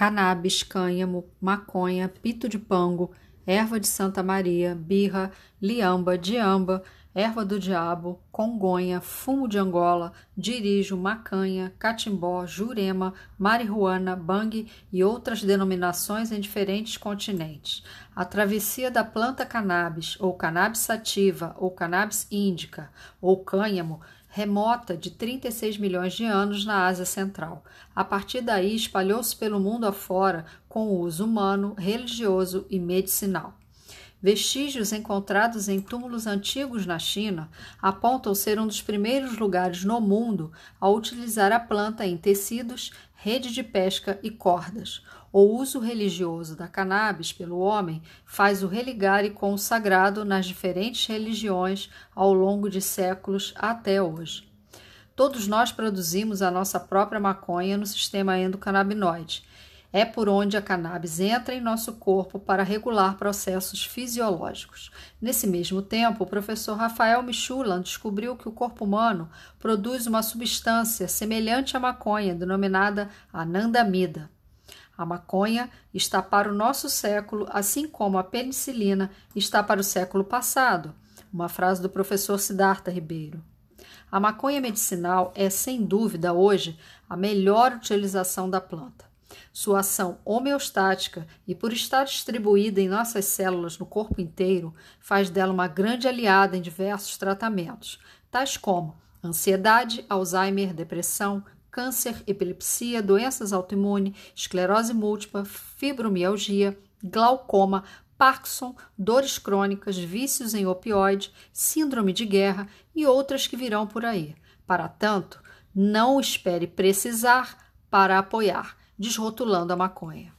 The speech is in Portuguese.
cannabis, cânhamo, maconha, pito de pango, erva de Santa Maria, birra, liamba, diamba, erva do diabo, congonha, fumo de Angola, dirijo, macanha, catimbó, jurema, marihuana, bang e outras denominações em diferentes continentes. A travessia da planta cannabis, ou cannabis sativa, ou cannabis índica, ou cânhamo, remota de 36 milhões de anos na Ásia Central. A partir daí, espalhou-se pelo mundo afora com o uso humano, religioso e medicinal. Vestígios encontrados em túmulos antigos na China apontam ser um dos primeiros lugares no mundo a utilizar a planta em tecidos, rede de pesca e cordas. O uso religioso da cannabis pelo homem faz o religare com o sagrado nas diferentes religiões ao longo de séculos até hoje. Todos nós produzimos a nossa própria maconha no sistema endocannabinoide é por onde a cannabis entra em nosso corpo para regular processos fisiológicos. Nesse mesmo tempo, o professor Rafael Michulan descobriu que o corpo humano produz uma substância semelhante à maconha, denominada anandamida. A maconha está para o nosso século, assim como a penicilina está para o século passado. Uma frase do professor Siddhartha Ribeiro. A maconha medicinal é, sem dúvida, hoje a melhor utilização da planta. Sua ação homeostática e por estar distribuída em nossas células no corpo inteiro, faz dela uma grande aliada em diversos tratamentos, tais como ansiedade, Alzheimer, depressão, câncer, epilepsia, doenças autoimunes, esclerose múltipla, fibromialgia, glaucoma, Parkinson, dores crônicas, vícios em opioide, síndrome de guerra e outras que virão por aí. Para tanto, não espere precisar para apoiar desrotulando a maconha.